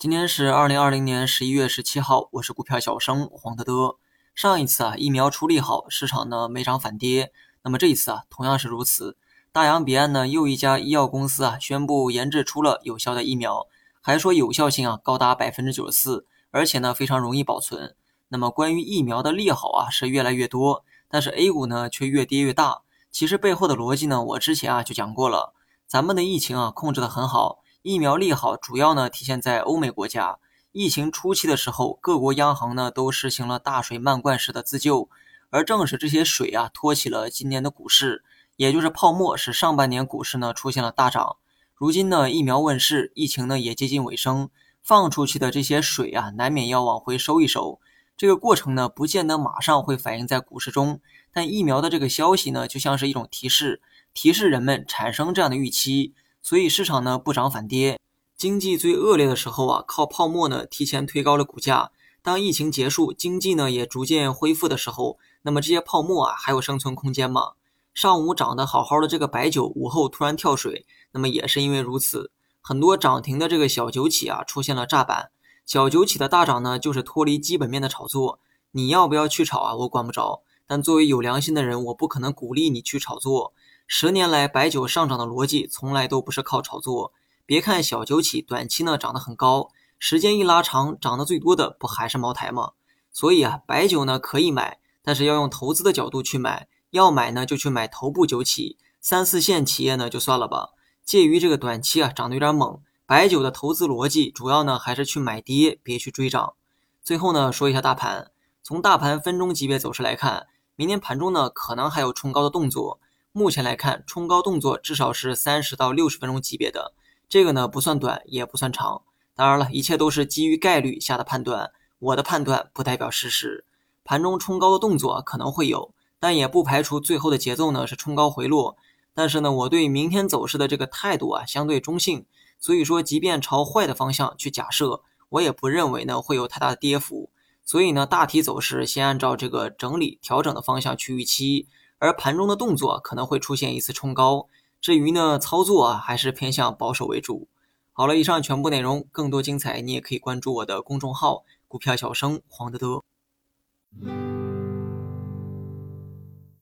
今天是二零二零年十一月十七号，我是股票小生黄德德。上一次啊，疫苗出力好，市场呢没涨反跌。那么这一次啊，同样是如此。大洋彼岸呢，又一家医药公司啊宣布研制出了有效的疫苗，还说有效性啊高达百分之九十四，而且呢非常容易保存。那么关于疫苗的利好啊是越来越多，但是 A 股呢却越跌越大。其实背后的逻辑呢，我之前啊就讲过了，咱们的疫情啊控制的很好。疫苗利好主要呢体现在欧美国家。疫情初期的时候，各国央行呢都实行了大水漫灌式的自救，而正是这些水啊托起了今年的股市，也就是泡沫，使上半年股市呢出现了大涨。如今呢疫苗问世，疫情呢也接近尾声，放出去的这些水啊难免要往回收一收。这个过程呢不见得马上会反映在股市中，但疫苗的这个消息呢就像是一种提示，提示人们产生这样的预期。所以市场呢不涨反跌，经济最恶劣的时候啊，靠泡沫呢提前推高了股价。当疫情结束，经济呢也逐渐恢复的时候，那么这些泡沫啊还有生存空间吗？上午涨得好好的这个白酒，午后突然跳水，那么也是因为如此。很多涨停的这个小酒企啊出现了炸板，小酒企的大涨呢就是脱离基本面的炒作。你要不要去炒啊？我管不着。但作为有良心的人，我不可能鼓励你去炒作。十年来，白酒上涨的逻辑从来都不是靠炒作。别看小酒企短期呢涨得很高，时间一拉长，涨得最多的不还是茅台吗？所以啊，白酒呢可以买，但是要用投资的角度去买。要买呢，就去买头部酒企，三四线企业呢就算了吧。介于这个短期啊涨得有点猛，白酒的投资逻辑主要呢还是去买跌，别去追涨。最后呢，说一下大盘，从大盘分钟级别走势来看，明天盘中呢可能还有冲高的动作。目前来看，冲高动作至少是三十到六十分钟级别的，这个呢不算短，也不算长。当然了，一切都是基于概率下的判断，我的判断不代表事实。盘中冲高的动作可能会有，但也不排除最后的节奏呢是冲高回落。但是呢，我对明天走势的这个态度啊相对中性，所以说即便朝坏的方向去假设，我也不认为呢会有太大的跌幅。所以呢，大体走势先按照这个整理调整的方向去预期。而盘中的动作可能会出现一次冲高，至于呢操作啊，还是偏向保守为主。好了，以上全部内容，更多精彩你也可以关注我的公众号“股票小生黄德德”。